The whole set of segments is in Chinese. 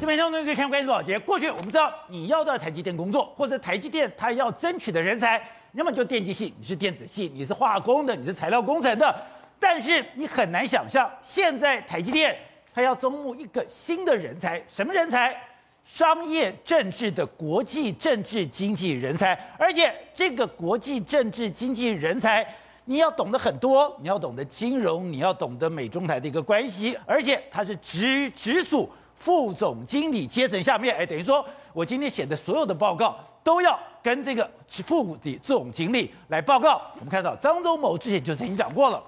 这边相对最看关注宝杰。过去我们知道，你要到台积电工作，或者台积电它要争取的人才，要么就电机系，你是电子系，你是化工的，你是材料工程的。但是你很难想象，现在台积电它要招募一个新的人才，什么人才？商业政治的国际政治经济人才，而且这个国际政治经济人才，你要懂得很多，你要懂得金融，你要懂得美中台的一个关系，而且它是直直属副总经理阶层下面，哎，等于说我今天写的所有的报告都要跟这个副的总经理来报告。我们看到张忠谋之前就曾经讲过了。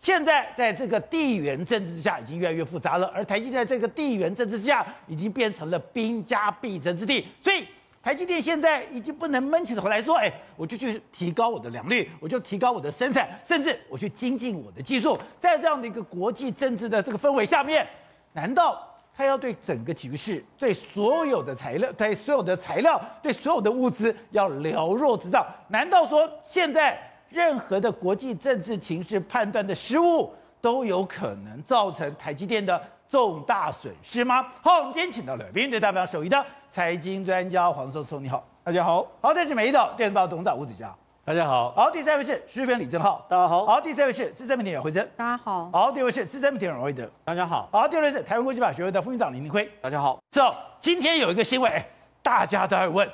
现在在这个地缘政治之下，已经越来越复杂了。而台积电在这个地缘政治之下，已经变成了兵家必争之地。所以，台积电现在已经不能闷起头来说：“哎，我就去提高我的良率，我就提高我的生产，甚至我去精进我的技术。”在这样的一个国际政治的这个氛围下面，难道他要对整个局势、对所有的材料、对所有的材料、对所有的物资要了若指掌？难道说现在？任何的国际政治情势判断的失误，都有可能造成台积电的重大损失吗？好，我们今天请到了编辑代表首席的财经专家黄寿松，你好，大家好。好，这是美丽岛电视报董事长吴子嘉，大家好。好，第三位是时事评李正浩，大家好。好，第三位是资深媒体人惠珍，大家好。好，第二位是资深媒体人王维德，大家好。好，第二位是台湾国际法学会的副院长林明辉，大家好。走，今天有一个新闻，大家都在问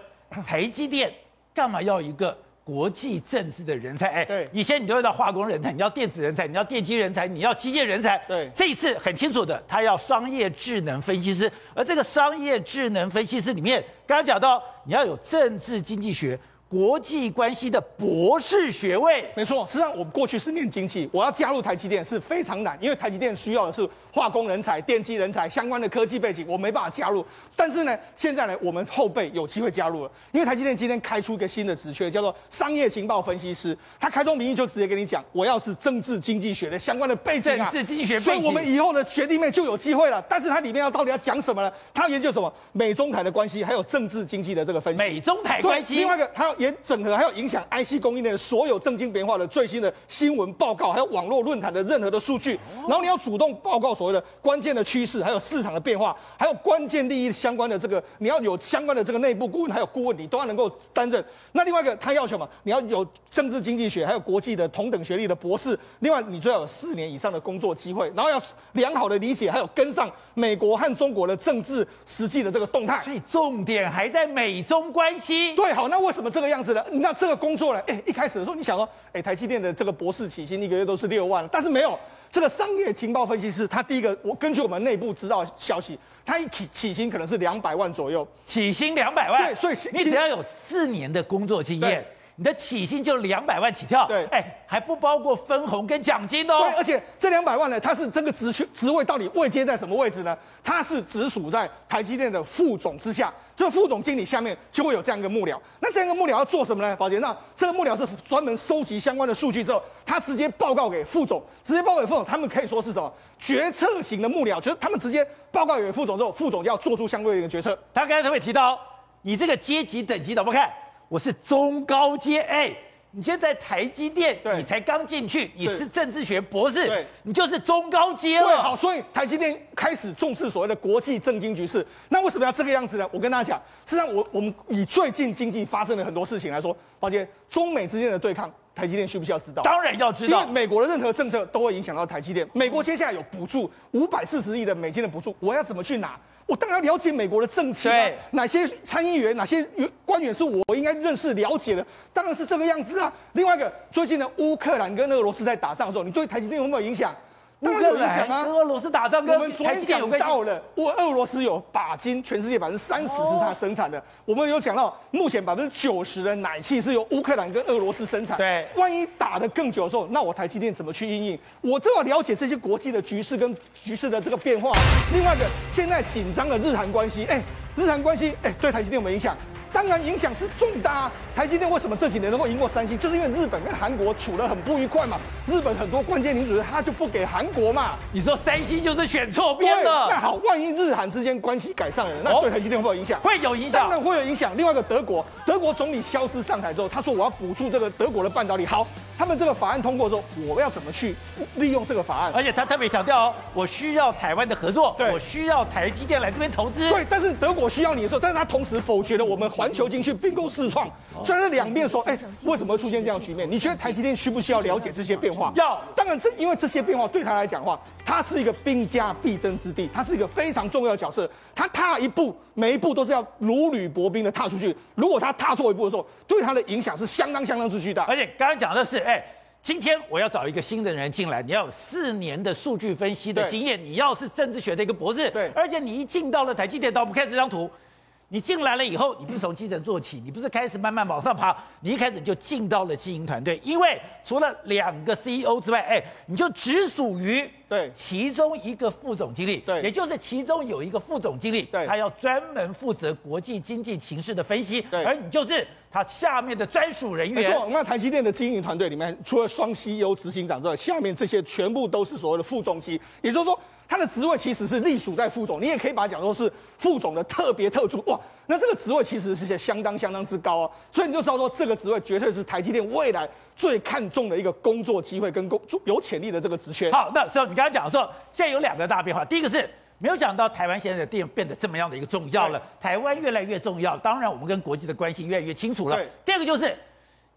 台积电干嘛要一个？国际政治的人才，哎，对，以前你都要到化工人才，你要电子人才，你要电机人才，你要机械人才，对，这一次很清楚的，他要商业智能分析师，而这个商业智能分析师里面，刚刚讲到你要有政治经济学。国际关系的博士学位，没错。实际上，我过去是念经济，我要加入台积电是非常难，因为台积电需要的是化工人才、电机人才相关的科技背景，我没办法加入。但是呢，现在呢，我们后辈有机会加入了，因为台积电今天开出一个新的职缺，叫做商业情报分析师。他开宗明义就直接跟你讲，我要是政治经济学的相关的背景啊，政治经济学背景，所以我们以后的学弟妹就有机会了。但是它里面要到底要讲什么呢？他要研究什么？美中台的关系，还有政治经济的这个分析。美中台关系。另外一个，他要研整合，还有。影响 IC 供应链的所有正经变化的最新的新闻报告，还有网络论坛的任何的数据，然后你要主动报告所谓的关键的趋势，还有市场的变化，还有关键利益相关的这个，你要有相关的这个内部顾问，还有顾问，你都要能够担任。那另外一个，他要求嘛，你要有政治经济学，还有国际的同等学历的博士。另外，你最好有四年以上的工作机会，然后要良好的理解，还有跟上美国和中国的政治实际的这个动态。所以重点还在美中关系。对，好，那为什么这个样子的？那这个工作呢？哎，一开始的时候你想说，哎，台积电的这个博士起薪一个月都是六万，但是没有这个商业情报分析师，他第一个，我根据我们内部知道消息，他一起起薪可能是两百万左右，起薪两百万，对，所以你只要有四年的工作经验。你的起薪就两百万起跳，对，哎，还不包括分红跟奖金哦。对，而且这两百万呢，它是这个职缺职位到底位阶在什么位置呢？它是直属在台积电的副总之下，就副总经理下面就会有这样一个幕僚。那这样一个幕僚要做什么呢？宝杰，那这个幕僚是专门收集相关的数据之后，他直接报告给副总，直接报告给副总，他们可以说是什么决策型的幕僚，就是他们直接报告给副总之后，副总要做出相对应的决策。他刚才特别提到，你这个阶级等级怎么看？我是中高阶，哎，你现在台积电，你才刚进去，你是政治学博士，对，你就是中高阶了。对，好，所以台积电开始重视所谓的国际政经局势。那为什么要这个样子呢？我跟大家讲，实际上我我们以最近经济发生的很多事情来说，抱歉，中美之间的对抗，台积电需不需要知道？当然要知道，因为美国的任何政策都会影响到台积电。美国接下来有补助五百四十亿的美金的补助，我要怎么去拿？我当然了解美国的政情啊，哪些参议员、哪些官员是我应该认识了解的，当然是这个样子啊。另外一个，最近的乌克兰跟俄罗斯在打仗的时候，你对台积电有没有影响？当然有影响啊！俄罗斯打仗跟我们昨天讲到了，我俄罗斯有把金，全世界百分之三十是它生产的。哦、我们有讲到，目前百分之九十的奶气是由乌克兰跟俄罗斯生产。对，万一打得更久的时候，那我台积电怎么去应应？我都要了解这些国际的局势跟局势的这个变化。另外一个，现在紧张的日韩关系，哎，日韩关系，哎，对台积电有没有影响？当然影响是重大啊！台积电为什么这几年能够赢过三星？就是因为日本跟韩国处得很不愉快嘛。日本很多关键领主他就不给韩国嘛。你说三星就是选错边了？那好，万一日韩之间关系改善了，那对台积电会有影响？会有影响，当然会有影响。另外一个德国，德国总理肖兹上台之后，他说我要补助这个德国的半导体。好，他们这个法案通过之后，我要怎么去利用这个法案？而且他特别强调哦，我需要台湾的合作，对我需要台积电来这边投资。对，但是德国需要你的时候，但是他同时否决了我们环球晶去并购世创，所以是两边说，哎，为什么会出现这样的局面？你觉得台积电需不需要了解这些变化？要。当然，这因为这些变化对他来讲的话，他是一个兵家必争之地，他是一个非常重要的角色。他踏一步，每一步都是要如履薄冰的踏出去。如果他踏错一步的时候，对他的影响是相当相当之巨大。而且刚刚讲的是，哎，今天我要找一个新的人进来，你要有四年的数据分析的经验，你要是政治学的一个博士，对，而且你一进到了台积电，到我们看这张图。你进来了以后，你不是从基层做起，你不是开始慢慢往上爬，你一开始就进到了经营团队，因为除了两个 CEO 之外，哎，你就只属于对。其中一个副总经理，对，也就是其中有一个副总经理，对，他要专门负责国际经济情势的分析，对，而你就是他下面的专属人员。没错，那台积电的经营团队里面，除了双 CEO 执行长之外，下面这些全部都是所谓的副总机，也就是说。他的职位其实是隶属在副总，你也可以把它讲说是副总的特别特助哇。那这个职位其实是相当相当之高哦，所以你就知道说这个职位绝对是台积电未来最看重的一个工作机会跟工有潜力的这个职缺。好，那时候你刚才讲的时候，现在有两个大变化，第一个是没有想到台湾现在的电变得这么样的一个重要了，台湾越来越重要，当然我们跟国际的关系越来越清楚了。第二个就是。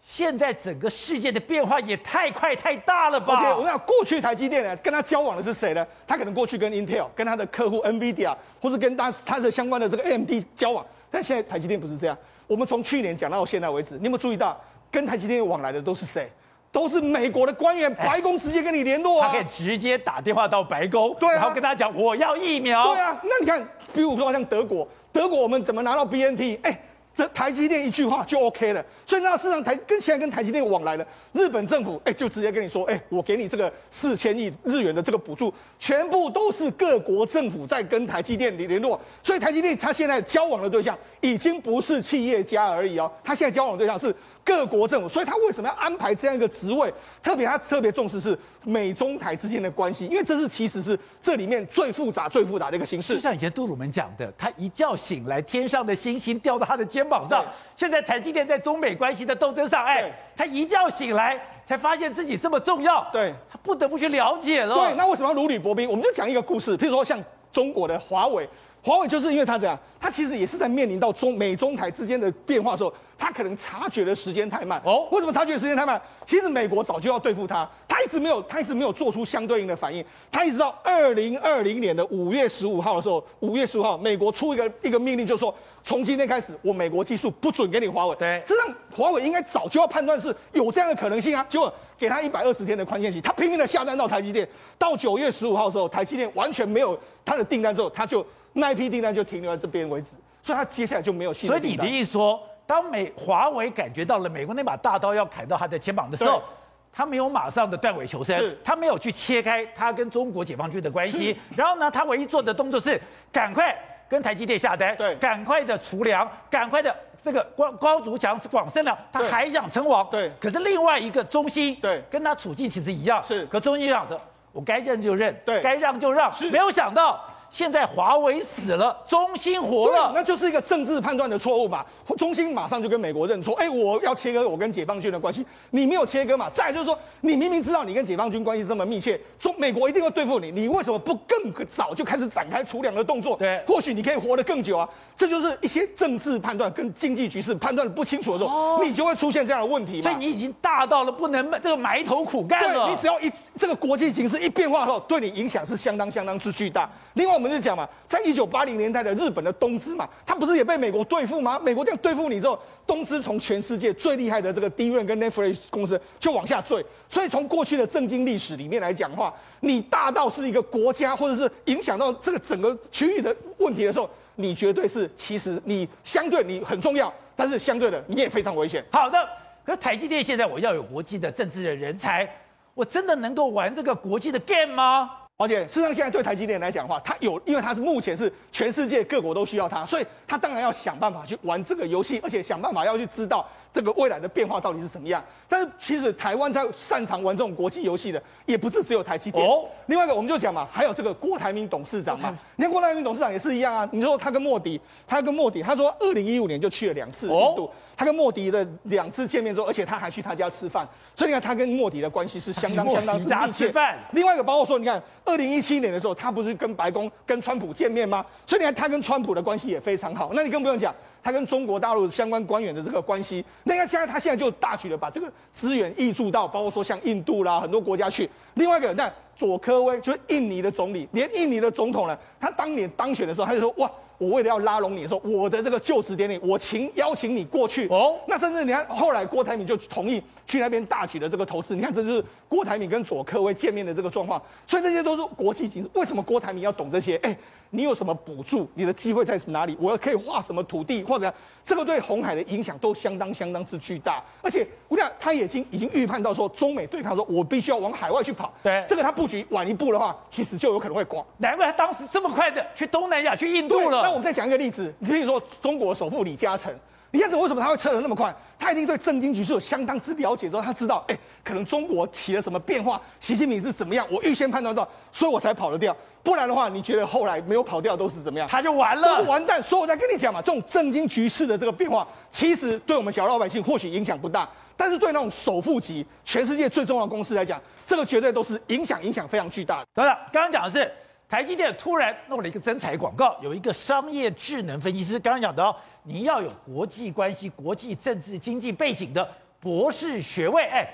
现在整个世界的变化也太快太大了吧？而且我跟你讲，过去台积电呢，跟他交往的是谁呢？他可能过去跟 Intel、跟他的客户 NVIDIA，或者跟他他的相关的这个 AMD 交往。但现在台积电不是这样。我们从去年讲到现在为止，你有没有注意到，跟台积电往来的都是谁？都是美国的官员，白宫直接跟你联络啊。他可以直接打电话到白宫，对啊，然后跟他讲我要疫苗。对啊，那你看，比如说像德国，德国我们怎么拿到 BNT？哎。这台积电一句话就 OK 了，所以那市场台跟现在跟台积电往来了日本政府，哎，就直接跟你说，哎，我给你这个四千亿日元的这个补助，全部都是各国政府在跟台积电联络，所以台积电它现在交往的对象已经不是企业家而已哦，它现在交往的对象是。各国政府，所以他为什么要安排这样一个职位？特别他特别重视是美中台之间的关系，因为这是其实是这里面最复杂、最复杂的一个形式。就像以前杜鲁门讲的，他一觉醒来，天上的星星掉到他的肩膀上。现在台积电在中美关系的斗争上，哎，他一觉醒来才发现自己这么重要，对，他不得不去了解了。对，那为什么要如履薄冰？我们就讲一个故事，譬如说像中国的华为，华为就是因为他这样，他其实也是在面临到中美中台之间的变化的时候。他可能察觉的时间太慢哦。为什么察觉的时间太慢？其实美国早就要对付他，他一直没有，他一直没有做出相对应的反应。他一直到二零二零年的五月十五号的时候，五月十五号，美国出一个一个命令，就是说从今天开始，我美国技术不准给你华为。对，实际上华为应该早就要判断是有这样的可能性啊，结果给他一百二十天的宽限期，他拼命的下单到台积电，到九月十五号的时候，台积电完全没有他的订单之后，他就那一批订单就停留在这边为止，所以他接下来就没有新的。所以你的意思说？当美华为感觉到了美国那把大刀要砍到他的肩膀的时候，他没有马上的断尾求生，他没有去切开他跟中国解放军的关系，然后呢，他唯一做的动作是赶快跟台积电下单，对，赶快的储粮，赶快的这个高高筑墙广生粮，他还想称王，对。可是另外一个中心，对，跟他处境其实一样，是。可中心想着，我该认就认，对，该让就让，是没有想到。现在华为死了，中兴活了，那就是一个政治判断的错误嘛。中兴马上就跟美国认错，哎，我要切割我跟解放军的关系，你没有切割嘛？再来就是说，你明明知道你跟解放军关系这么密切，中美国一定会对付你，你为什么不更早就开始展开储粮的动作？对，或许你可以活得更久啊。这就是一些政治判断跟经济局势判断不清楚的时候，哦、你就会出现这样的问题嘛。所以你已经大到了不能这个埋头苦干了。对，你只要一这个国际形势一变化后，对你影响是相当相当之巨大。另外，我我们就讲嘛，在一九八零年代的日本的东芝嘛，它不是也被美国对付吗？美国这样对付你之后，东芝从全世界最厉害的这个 d r a 跟 NAND Flash 公司就往下坠。所以从过去的政经历史里面来讲的话，你大到是一个国家，或者是影响到这个整个区域的问题的时候。你绝对是，其实你相对你很重要，但是相对的你也非常危险。好的，可是台积电现在我要有国际的政治的人才，我真的能够玩这个国际的 game 吗？而且事实上现在对台积电来讲的话，它有，因为它是目前是全世界各国都需要它，所以它当然要想办法去玩这个游戏，而且想办法要去知道这个未来的变化到底是怎么样。但是其实台湾在擅长玩这种国际游戏的，也不是只有台积电。哦，另外一个我们就讲嘛，还有这个郭台铭董事长嘛。你看郭台铭董事长也是一样啊。你说他跟莫迪，他跟莫迪，他说二零一五年就去了两次印度。他跟莫迪的两次见面之后，而且他还去他家吃饭，所以你看他跟莫迪的关系是相当 相当之密切。另外一个包括说，你看二零一七年的时候，他不是跟白宫跟川普见面吗？所以你看他跟川普的关系也非常好。那你更不用讲。他跟中国大陆相关官员的这个关系，那个现在他现在就大举的把这个资源挹注到，包括说像印度啦很多国家去。另外一个，那佐科威就是印尼的总理，连印尼的总统呢，他当年当选的时候，他就说哇。我为了要拉拢你的时候，我的这个就职典礼，我请邀请你过去哦。那甚至你看，后来郭台铭就同意去那边大举的这个投资。你看，这就是郭台铭跟佐科威见面的这个状况。所以这些都是国际形势。为什么郭台铭要懂这些？哎。你有什么补助？你的机会在哪里？我要可以划什么土地，或者这个对红海的影响都相当相当之巨大。而且我讲，他已经已经预判到说，中美对抗，说我必须要往海外去跑。对，这个他布局晚一步的话，其实就有可能会挂。难怪他当时这么快的去东南亚、去印度了。那我们再讲一个例子，你比如说中国首富李嘉诚。李嘉诚为什么他会撤得那么快？他一定对政经局势有相当之了解，之后他知道，哎，可能中国起了什么变化，习近平是怎么样，我预先判断到，所以我才跑得掉。不然的话，你觉得后来没有跑掉都是怎么样？他就完了，都完蛋。所以我在跟你讲嘛，这种政经局势的这个变化，其实对我们小老百姓或许影响不大，但是对那种首富级、全世界最重要的公司来讲，这个绝对都是影响影响非常巨大的。等等，刚刚讲的是。台积电突然弄了一个征才广告，有一个商业智能分析师刚刚讲的哦，你要有国际关系、国际政治经济背景的博士学位。哎，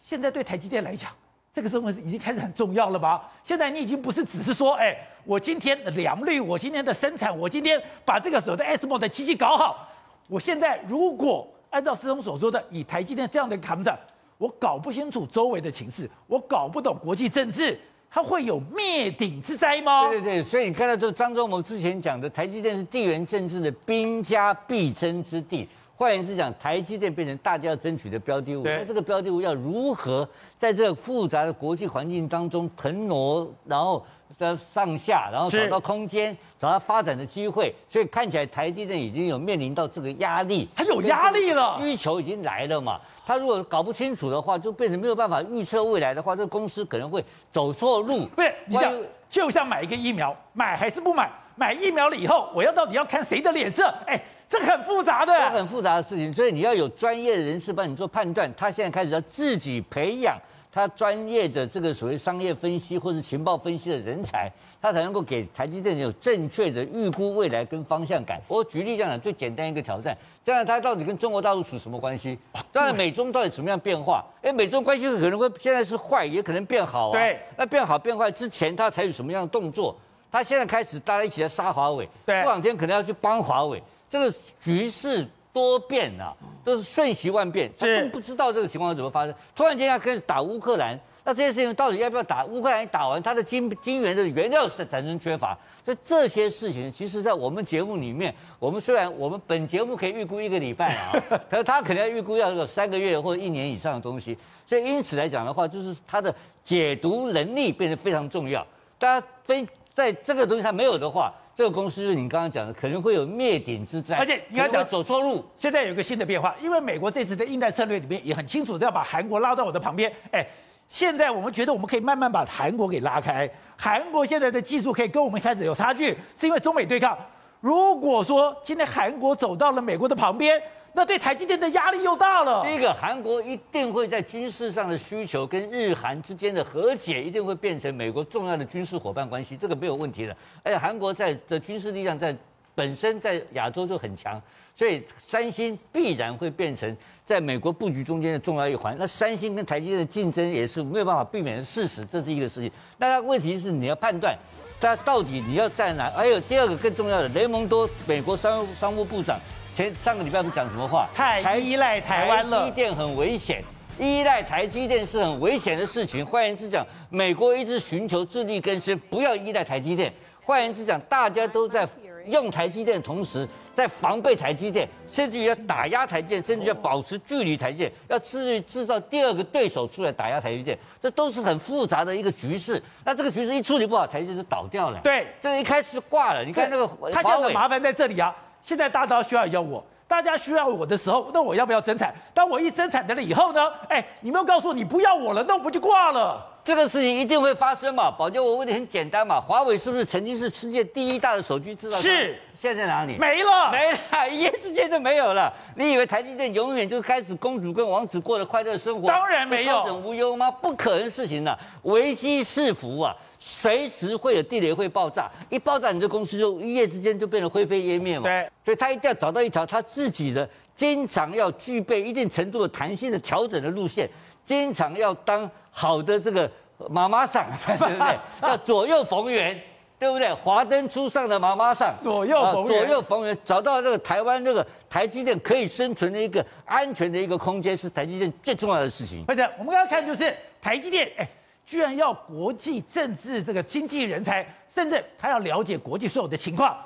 现在对台积电来讲，这个身份已经开始很重要了吧？现在你已经不是只是说，哎，我今天的良率，我今天的生产，我今天把这个所谓的 ASML 的机器搞好。我现在如果按照师兄所说的，以台积电这样的扛着，我搞不清楚周围的情势，我搞不懂国际政治。它会有灭顶之灾吗？对对对，所以你看到这张忠谋之前讲的，台积电是地缘政治的兵家必争之地。换言之讲，台积电变成大家要争取的标的物。那这个标的物要如何在这个复杂的国际环境当中腾挪，然后在上下，然后找到空间，找到发展的机会。所以看起来台积电已经有面临到这个压力，它有压力了，需求已经来了嘛。他如果搞不清楚的话，就变成没有办法预测未来的话，这个公司可能会走错路。不是，你想，就像买一个疫苗，买还是不买？买疫苗了以后，我要到底要看谁的脸色？哎，这很复杂的，这很复杂的事情，所以你要有专业的人士帮你做判断。他现在开始要自己培养。他专业的这个所谓商业分析或者情报分析的人才，他才能够给台积电有正确的预估未来跟方向感。我举例这样讲，最简单一个挑战，这样他到底跟中国大陆处什么关系？当然，美中到底怎么样变化？哎，美中关系可能会现在是坏，也可能变好啊。对，那变好变坏之前，他采取什么样的动作？他现在开始大家一起来杀华为，对，过两天可能要去帮华为，这个局势。多变啊，都是瞬息万变，他都不知道这个情况怎么发生。突然间要开始打乌克兰，那这些事情到底要不要打？乌克兰一打完，它的金金元的原料是产生缺乏，所以这些事情，其实在我们节目里面，我们虽然我们本节目可以预估一个礼拜啊，可是他可能要预估要有三个月或者一年以上的东西，所以因此来讲的话，就是他的解读能力变得非常重要。大家非在这个东西他没有的话。这个公司就是你刚刚讲的，可能会有灭顶之灾，而且你刚刚讲走错路。现在有一个新的变化，因为美国这次的印太策略里面也很清楚的要把韩国拉到我的旁边。哎，现在我们觉得我们可以慢慢把韩国给拉开。韩国现在的技术可以跟我们开始有差距，是因为中美对抗。如果说今天韩国走到了美国的旁边，那对台积电的压力又大了。第一个，韩国一定会在军事上的需求跟日韩之间的和解，一定会变成美国重要的军事伙伴关系，这个没有问题的。而且韩国在的军事力量在本身在亚洲就很强，所以三星必然会变成在美国布局中间的重要一环。那三星跟台积电的竞争也是没有办法避免的事实，这是一个事情。那问题是你要判断，它到底你要在哪？还有第二个更重要的，雷蒙多美国商商务部长。前上个礼拜不讲什么话？太依赖台湾了。台积电很危险，依赖台积电是很危险的事情。换言之讲，美国一直寻求自力更生，不要依赖台积电。换言之讲，大家都在用台积电的同时，在防备台积电，甚至于要打压台积电，甚至要保持距离台积电，要制制造第二个对手出来打压台积电，这都是很复杂的一个局势。那这个局势一处理不好，台积电就倒掉了。对，这个一开始就挂了。你看那个，他现在麻烦在这里啊。现在大家需要要我，大家需要我的时候，那我要不要增产？当我一增产的了以后呢？哎，你没有告诉我你不要我了，那我不就挂了？这个事情一定会发生嘛？宝杰，我问你很简单嘛，华为是不是曾经是世界第一大的手机制造商？是，现在在哪里？没了，没了，一夜之间就没有了。你以为台积电永远就开始公主跟王子过的快乐生活？当然没有，高枕无忧吗？不可能事情的，危机四伏啊！随时会有地雷会爆炸，一爆炸你这公司就一夜之间就变得灰飞烟灭嘛。对，所以他一定要找到一条他自己的，经常要具备一定程度的弹性的调整的路线，经常要当好的这个妈妈桑，对不对？要左右逢源，对不对？华灯初上的妈妈桑，左右逢源，左右逢源，找到这个台湾这个台积电可以生存的一个安全的一个空间，是台积电最重要的事情。或者我们刚刚看就是台积电，哎。居然要国际政治这个经济人才，甚至他要了解国际所有的情况。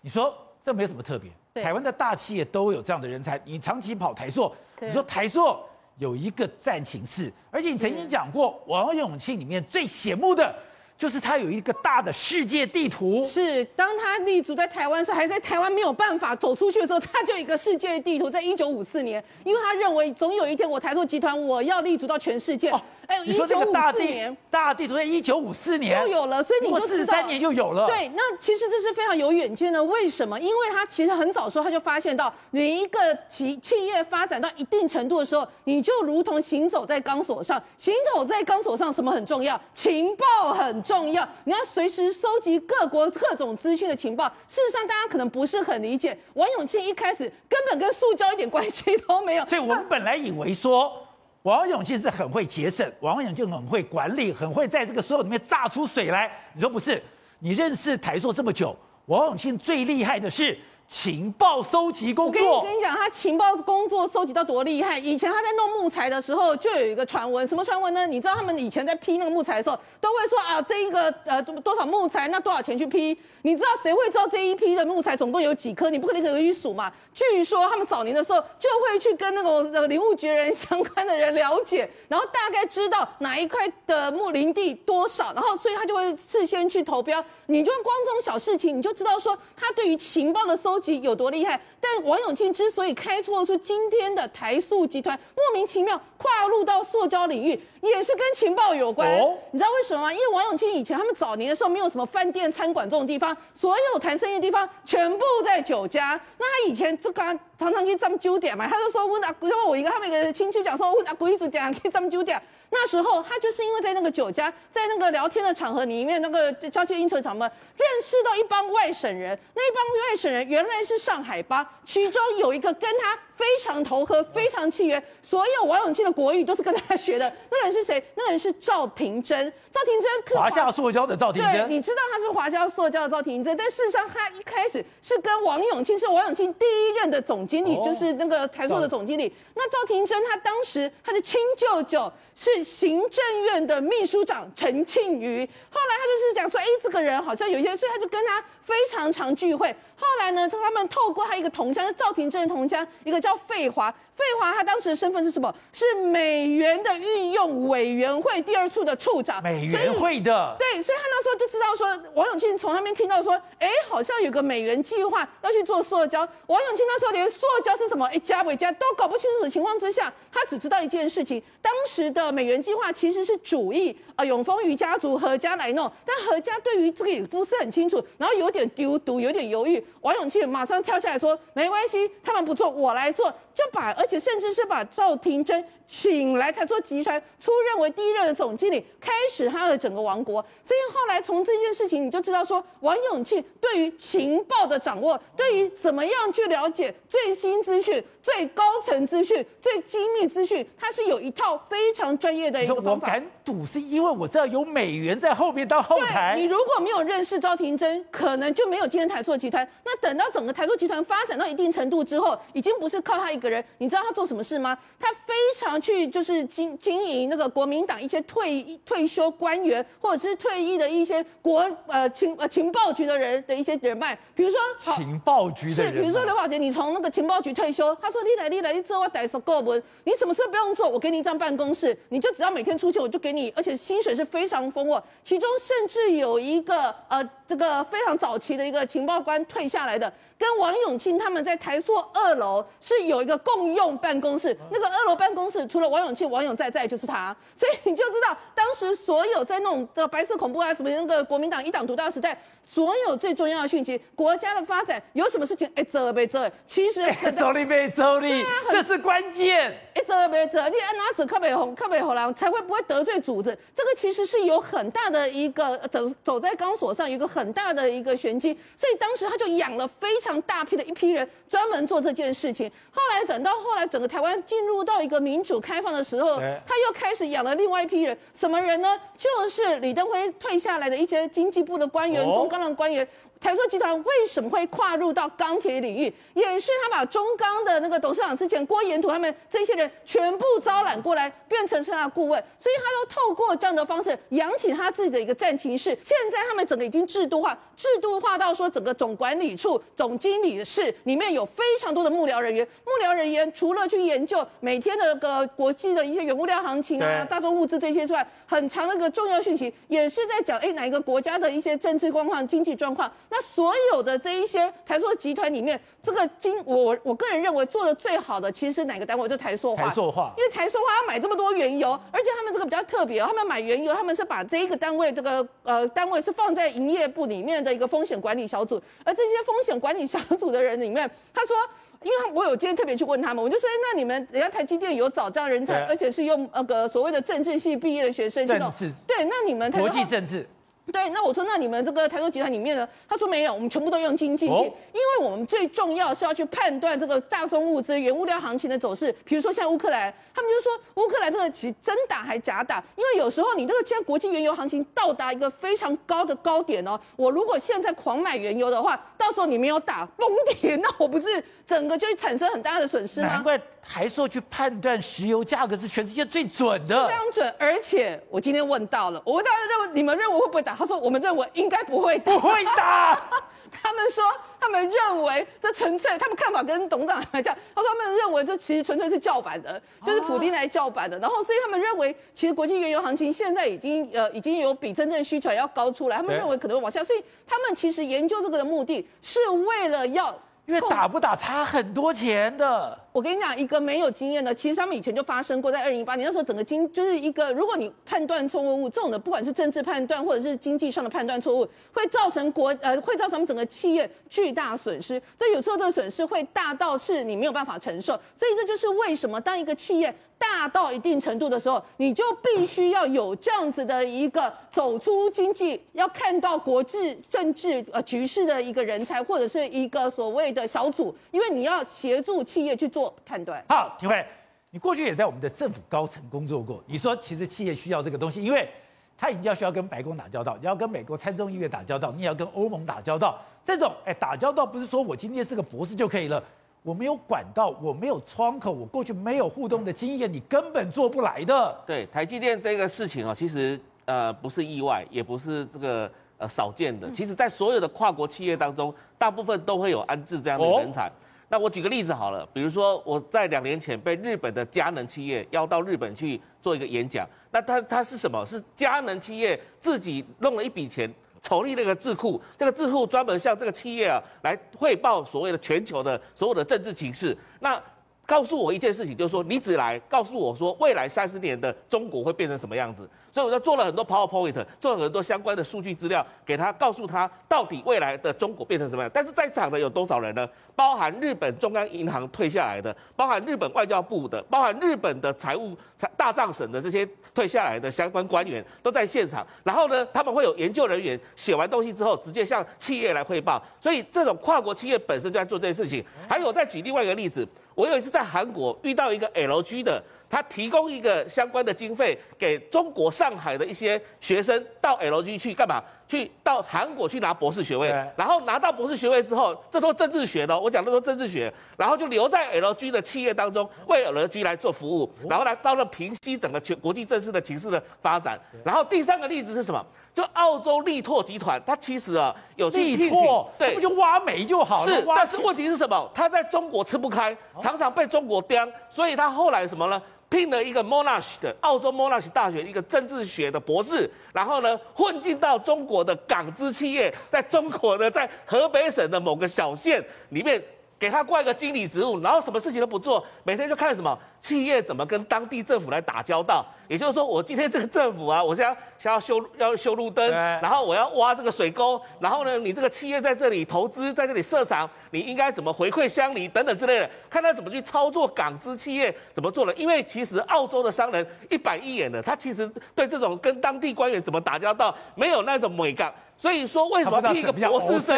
你说这没有什么特别？台湾的大企业都有这样的人才。你长期跑台塑，你说台塑有一个战情室，而且你曾经讲过，王永庆里面最显目的就是他有一个大的世界地图。是，当他立足在台湾时，还在台湾没有办法走出去的时候，他就有一个世界地图。在一九五四年，因为他认为总有一天我台塑集团我要立足到全世界。哦哎，你说这个大地大地图在一九五四年就有了，所以你就四十三年就有了。对，那其实这是非常有远见的。为什么？因为他其实很早的时候他就发现到，你一个企企业发展到一定程度的时候，你就如同行走在钢索上。行走在钢索上，什么很重要？情报很重要。你要随时收集各国各种资讯的情报。事实上，大家可能不是很理解，王永庆一开始根本跟塑胶一点关系都没有。所以我们本来以为说。王永庆是很会节省，王永庆很会管理，很会在这个所有里面榨出水来。你说不是？你认识台塑这么久，王永庆最厉害的是。情报收集工作，我跟你讲，他情报工作收集到多厉害。以前他在弄木材的时候，就有一个传闻，什么传闻呢？你知道他们以前在批那个木材的时候，都会说啊，这一个呃多少木材，那多少钱去批？你知道谁会知道这一批的木材总共有几颗？你不可能可以去数嘛。据说他们早年的时候就会去跟那种呃林务局人相关的人了解，然后大概知道哪一块的木林地多少，然后所以他就会事先去投标。你就光这种小事情，你就知道说他对于情报的搜收。有多厉害？但王永庆之所以开创出今天的台塑集团，莫名其妙跨入到塑胶领域，也是跟情报有关。哦、你知道为什么吗？因为王永庆以前他们早年的时候没有什么饭店、餐馆这种地方，所有谈生意的地方全部在酒家。那他以前就刚常常去占酒店嘛，他就说问阿，因为我一个他们一个亲戚讲说问阿姑一直点去占酒店。那时候他就是因为在那个酒家，在那个聊天的场合里面，那个交际应酬场合，认识到一帮外省人。那一帮外省人原来是上海帮，其中有一个跟他。非常投合，非常契约，所有王永庆的国语都是跟他学的。那个人是谁？那个人是赵廷珍。赵廷珍，华夏塑胶的赵廷珍。对，你知道他是华夏塑胶的赵廷珍，但事实上他一开始是跟王永庆，是王永庆第一任的总经理，哦、就是那个台塑的总经理。那赵廷珍他当时他的亲舅舅是行政院的秘书长陈庆瑜，后来他就是讲说，哎，这个人好像有一些，所以他就跟他非常常聚会。后来呢，他们透过他一个同乡，是赵廷珍的同乡，一个叫废话费华他当时的身份是什么？是美元的运用委员会第二处的处长。美元会的。对，所以他那时候就知道说，王永庆从那边听到说，哎，好像有个美元计划要去做塑胶。王永庆那时候连塑胶是什么，哎，加不加都搞不清楚的情况之下，他只知道一件事情：当时的美元计划其实是主意啊，永丰余家族何家来弄，但何家对于这个也不是很清楚，然后有点丢毒，有点犹豫。王永庆马上跳下来说，没关系，他们不做，我来做，就把。而且甚至是把赵廷珍请来台塑集团出任为第一任的总经理，开始他的整个王国。所以后来从这件事情，你就知道说，王永庆对于情报的掌握，对于怎么样去了解最新资讯、最高层资讯、最机密资讯，他是有一套非常专业的一个方法。我敢赌，是因为我知道有美元在后面当后台。你如果没有认识赵廷珍，可能就没有今天台塑集团。那等到整个台塑集团发展到一定程度之后，已经不是靠他一个人。你知道他做什么事吗？他非常去就是经经营那个国民党一些退退休官员或者是退役的一些国呃情呃情报局的人的一些人脉，比如说情报局的人是，比如说刘宝杰，你从那个情报局退休，他说你来你来你做我代收购文，你什么事不用做，我给你一张办公室，你就只要每天出去，我就给你，而且薪水是非常丰厚，其中甚至有一个呃。这个非常早期的一个情报官退下来的。跟王永庆他们在台塑二楼是有一个共用办公室，那个二楼办公室除了王永庆、王永在在就是他，所以你就知道当时所有在那种的白色恐怖啊，什么那个国民党一党独大时代，所有最重要的讯息，国家的发展有什么事情，哎，这被这，其实走力被走力，这是关键。哎，这被这，你按哪子靠北红靠北红了，才会不会得罪主子？这个其实是有很大的一个走走在钢索上，有一个很大的一个玄机，所以当时他就养了非常。大批的一批人专门做这件事情，后来等到后来整个台湾进入到一个民主开放的时候，他又开始养了另外一批人，什么人呢？就是李登辉退下来的一些经济部的官员、中高的官员。台塑集团为什么会跨入到钢铁领域？也是他把中钢的那个董事长之前郭彦图他们这些人全部招揽过来，变成是他的顾问，所以他都透过这样的方式养起他自己的一个战情室。现在他们整个已经制度化，制度化到说整个总管理处、总经理室里面有非常多的幕僚人员。幕僚人员除了去研究每天的个国际的一些原物料行情啊、大宗物资这些之外，很长的一个重要讯息也是在讲，哎，哪一个国家的一些政治状况、经济状况。那所有的这一些台塑集团里面，这个经我我个人认为做的最好的，其实是哪个单位？就台塑化。台塑化，因为台塑化要买这么多原油，而且他们这个比较特别哦，他们买原油，他们是把这一个单位这个呃单位是放在营业部里面的一个风险管理小组，而这些风险管理小组的人里面，他说，因为我有今天特别去问他们，我就说，那你们人家台积电有找这样人才，而且是用那个所谓的政治系毕业的学生，政治，对，那你们国际政治。对，那我说，那你们这个台塑集团里面呢？他说没有，我们全部都用经济性，哦、因为我们最重要是要去判断这个大宗物资、原物料行情的走势。比如说像乌克兰，他们就说乌克兰这个其实真打还假打，因为有时候你这个现在国际原油行情到达一个非常高的高点哦，我如果现在狂买原油的话，到时候你没有打崩跌，那我不是整个就会产生很大的损失吗？难怪台塑去判断石油价格是全世界最准的，是非常准。而且我今天问到了，我问大家认为你们认为会不会打？他说：“我们认为应该不会，不会打。他们说，他们认为这纯粹，他们看法跟董事长来讲，他说他们认为这其实纯粹是叫板的，就是普丁来叫板的。然后，所以他们认为，其实国际原油行情现在已经呃已经有比真正需求要高出来，他们认为可能会往下。所以，他们其实研究这个的目的是为了要。”因为打不打差很多钱的。我跟你讲，一个没有经验的，其实他们以前就发生过，在二零一八年那时候，整个经就是一个，如果你判断错误，这种的不管是政治判断或者是经济上的判断错误，会造成国呃会造成整个企业巨大损失。所以有时候这个损失会大到是你没有办法承受。所以这就是为什么当一个企业大到一定程度的时候，你就必须要有这样子的一个走出经济，要看到国际政治呃局势的一个人才，或者是一个所谓的小组，因为你要协助企业去做判断。好，廷辉，你过去也在我们的政府高层工作过，你说其实企业需要这个东西，因为他已经要需要跟白宫打交道，你要跟美国参众议院打交道，你也要跟欧盟打交道。这种哎打交道不是说我今天是个博士就可以了。我没有管道，我没有窗口，我过去没有互动的经验，你根本做不来的。对台积电这个事情啊，其实呃不是意外，也不是这个呃少见的。其实，在所有的跨国企业当中，大部分都会有安置这样的人才。哦、那我举个例子好了，比如说我在两年前被日本的佳能企业邀到日本去做一个演讲，那他他是什么？是佳能企业自己弄了一笔钱。筹立了一个智库，这个智库专门向这个企业啊来汇报所谓的全球的所有的政治情势。那告诉我一件事情，就是说你只来告诉我说未来三十年的中国会变成什么样子。所以我就做了很多 PowerPoint，做了很多相关的数据资料给他，告诉他到底未来的中国变成什么样。但是在场的有多少人呢？包含日本中央银行退下来的，包含日本外交部的，包含日本的财务财大藏省的这些退下来的相关官员都在现场。然后呢，他们会有研究人员写完东西之后，直接向企业来汇报。所以这种跨国企业本身就在做这件事情。还有再举另外一个例子，我有一次在韩国遇到一个 LG 的。他提供一个相关的经费给中国上海的一些学生到 LG 去干嘛？去到韩国去拿博士学位，然后拿到博士学位之后，这都政治学的，我讲的都政治学，然后就留在 LG 的企业当中为 LG 来做服务，然后来到了平息整个全国际政治的情势的发展。然后第三个例子是什么？就澳洲力拓集团，它其实啊有力拓，对，不就挖煤就好了。是，但是问题是什么？它在中国吃不开，常常被中国刁，所以它后来什么呢？聘了一个 Monash 的澳洲 Monash 大学一个政治学的博士，然后呢混进到中国的港资企业，在中国的在河北省的某个小县里面。给他挂一个经理职务，然后什么事情都不做，每天就看什么企业怎么跟当地政府来打交道。也就是说，我今天这个政府啊，我现在想要修要修路灯，然后我要挖这个水沟，然后呢，你这个企业在这里投资，在这里设厂，你应该怎么回馈乡里等等之类的，看他怎么去操作港资企业怎么做的。因为其实澳洲的商人一板一眼的，他其实对这种跟当地官员怎么打交道没有那种美感。所以说，为什么聘一个博士生，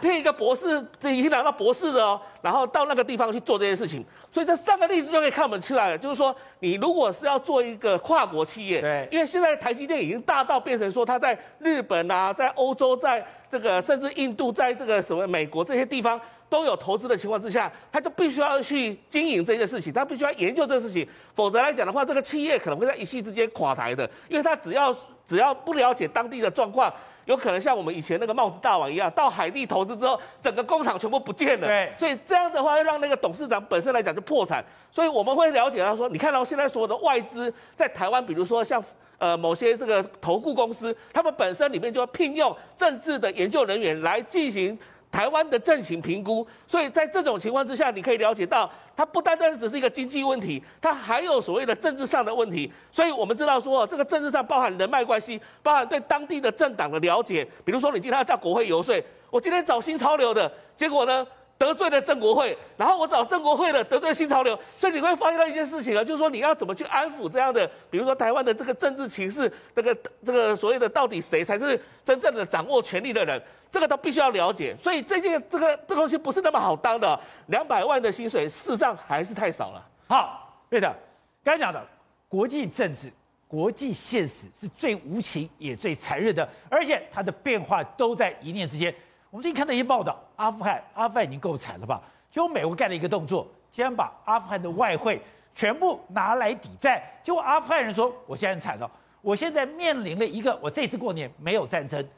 聘一个博士，这已经拿到博士的哦，然后到那个地方去做这件事情。所以这三个例子就可以看我们出来了，就是说，你如果是要做一个跨国企业，对，因为现在台积电已经大到变成说，它在日本啊，在欧洲，在这个甚至印度，在这个什么美国这些地方都有投资的情况之下，它就必须要去经营这件事情，它必须要研究这个事情，否则来讲的话，这个企业可能会在一夕之间垮台的，因为它只要只要不了解当地的状况。有可能像我们以前那个帽子大王一样，到海地投资之后，整个工厂全部不见了。对，所以这样的话，让那个董事长本身来讲就破产。所以我们会了解到说，你看到现在所有的外资在台湾，比如说像呃某些这个投顾公司，他们本身里面就要聘用政治的研究人员来进行。台湾的政情评估，所以在这种情况之下，你可以了解到，它不单单只是一个经济问题，它还有所谓的政治上的问题。所以我们知道说，这个政治上包含人脉关系，包含对当地的政党的了解。比如说，你今天要到国会游说，我今天找新潮流的，结果呢？得罪了正国会，然后我找正国会的得罪新潮流，所以你会发现到一件事情啊，就是说你要怎么去安抚这样的，比如说台湾的这个政治情势，这个 这个所谓的到底谁才是真正的掌握权力的人，这个都必须要了解。所以这件这个这个东西不是那么好当的，两百万的薪水事实上还是太少了。好，对的，刚才讲的国际政治、国际现实是最无情也最残忍的，而且它的变化都在一念之间。我们最近看到一些报道，阿富汗，阿富汗已经够惨了吧？结果美国干了一个动作，竟然把阿富汗的外汇全部拿来抵债。结果阿富汗人说：“我现在很惨了，我现在面临了一个，我这次过年没有战争，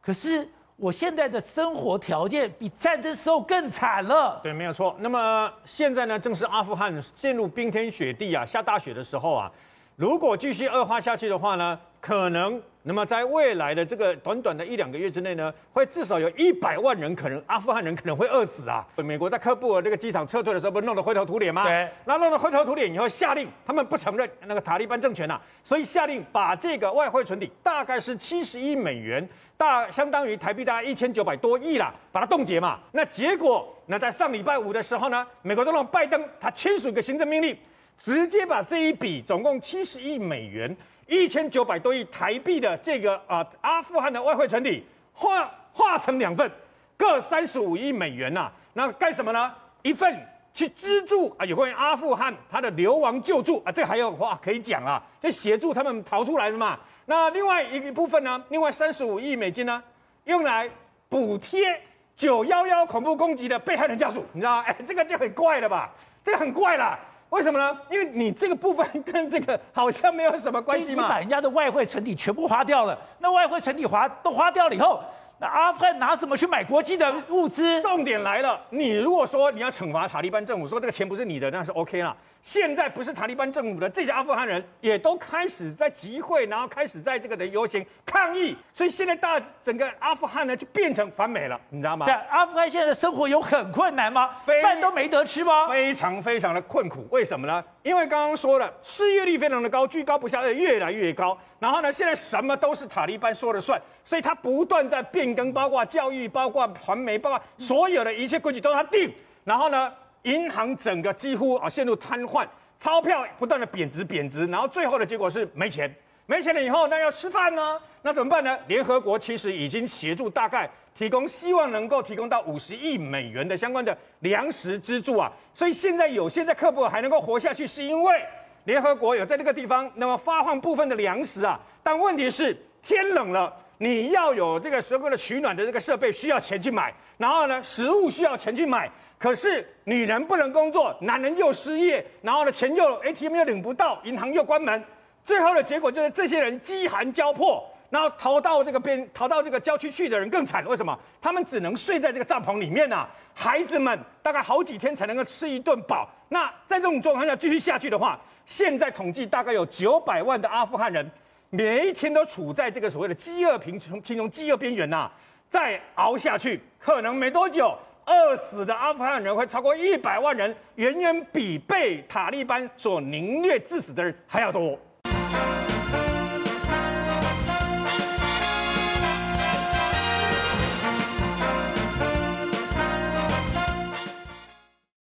可是我现在的生活条件比战争时候更惨了。”对，没有错。那么现在呢，正是阿富汗陷入冰天雪地啊，下大雪的时候啊。如果继续恶化下去的话呢，可能。那么在未来的这个短短的一两个月之内呢，会至少有一百万人可能阿富汗人可能会饿死啊！美国在喀布尔这个机场撤退的时候，不是弄得灰头土脸吗？对。那弄得灰头土脸以后，下令他们不承认那个塔利班政权呐、啊，所以下令把这个外汇存底大概是七十亿美元，大相当于台币大概一千九百多亿啦，把它冻结嘛。那结果，那在上礼拜五的时候呢，美国总统拜登他签署一个行政命令，直接把这一笔总共七十亿美元。一千九百多亿台币的这个啊、阿富汗的外汇存底划划成两份，各三十五亿美元呐、那干什么呢？一份去资助啊，有关于阿富汗他的流亡救助啊，这还有话可以讲啊，这协助他们逃出来的嘛。那另外一部分呢，另外三十五亿美金呢，用来补贴九幺幺恐怖攻击的被害人家属，你知道吗？哎，这个就很怪了吧？这个很怪了。为什么呢？因为你这个部分跟这个好像没有什么关系嘛。你把人家的外汇存底全部花掉了，那外汇存底花都花掉了以后，那阿富汗拿什么去买国际的物资？重点来了，你如果说你要惩罚塔利班政府，说这个钱不是你的，那是 OK 了。现在不是塔利班政府的这些阿富汗人也都开始在集会，然后开始在这个的游行抗议，所以现在大整个阿富汗呢就变成反美了，你知道吗？对，阿富汗现在的生活有很困难吗？饭都没得吃吗？非常非常的困苦，为什么呢？因为刚刚说了，失业率非常的高，居高不下，而且越来越高。然后呢，现在什么都是塔利班说了算，所以他不断在变更，包括教育，包括传媒，包括所有的一切规矩都他定。然后呢？银行整个几乎啊陷入瘫痪，钞票不断的贬值贬值，然后最后的结果是没钱，没钱了以后那要吃饭呢，那怎么办呢？联合国其实已经协助大概提供，希望能够提供到五十亿美元的相关的粮食资助啊，所以现在有些在克布尔还能够活下去，是因为联合国有在那个地方那么发放部分的粮食啊，但问题是天冷了，你要有这个所谓的取暖的这个设备需要钱去买，然后呢食物需要钱去买。可是女人不能工作，男人又失业，然后呢，钱又 ATM 又领不到，银行又关门，最后的结果就是这些人饥寒交迫，然后逃到这个边，逃到这个郊区去的人更惨。为什么？他们只能睡在这个帐篷里面呐、啊，孩子们大概好几天才能够吃一顿饱。那在这种状况下继续下去的话，现在统计大概有九百万的阿富汗人，每一天都处在这个所谓的饥饿贫穷、贫穷饥饿边缘呐。再熬下去，可能没多久，饿死的阿富汗人会超过一百万人，远远比被塔利班所凌虐致死的人还要多。